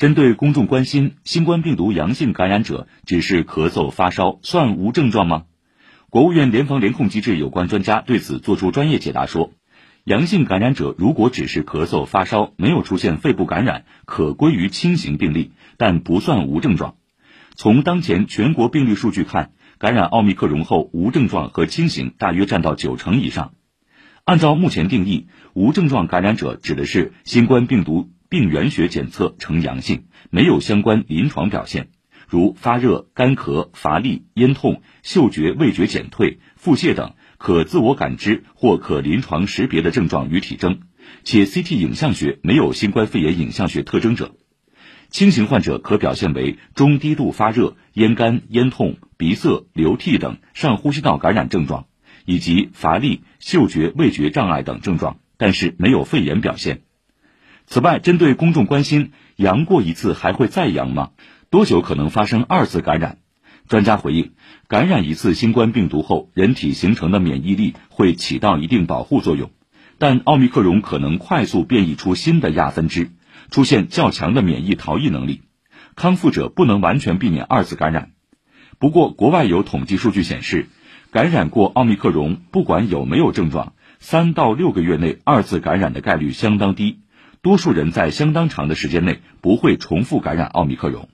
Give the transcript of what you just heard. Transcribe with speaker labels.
Speaker 1: 针对公众关心新冠病毒阳性感染者只是咳嗽发烧，算无症状吗？国务院联防联控机制有关专家对此作出专业解答说，阳性感染者如果只是咳嗽发烧，没有出现肺部感染，可归于轻型病例，但不算无症状。从当前全国病例数据看，感染奥密克戎后无症状和轻型大约占到九成以上。按照目前定义，无症状感染者指的是新冠病毒。病原学检测呈阳性，没有相关临床表现，如发热、干咳、乏力、咽痛、嗅觉味觉减退、腹泻等可自我感知或可临床识别的症状与体征，且 CT 影像学没有新冠肺炎影像学特征者。轻型患者可表现为中低度发热、咽干、咽痛、鼻塞、流涕等上呼吸道感染症状，以及乏力、嗅觉味觉障碍等症状，但是没有肺炎表现。此外，针对公众关心阳过一次还会再阳吗？多久可能发生二次感染？专家回应：感染一次新冠病毒后，人体形成的免疫力会起到一定保护作用，但奥密克戎可能快速变异出新的亚分支，出现较强的免疫逃逸能力，康复者不能完全避免二次感染。不过，国外有统计数据显示，感染过奥密克戎，不管有没有症状，三到六个月内二次感染的概率相当低。多数人在相当长的时间内不会重复感染奥密克戎。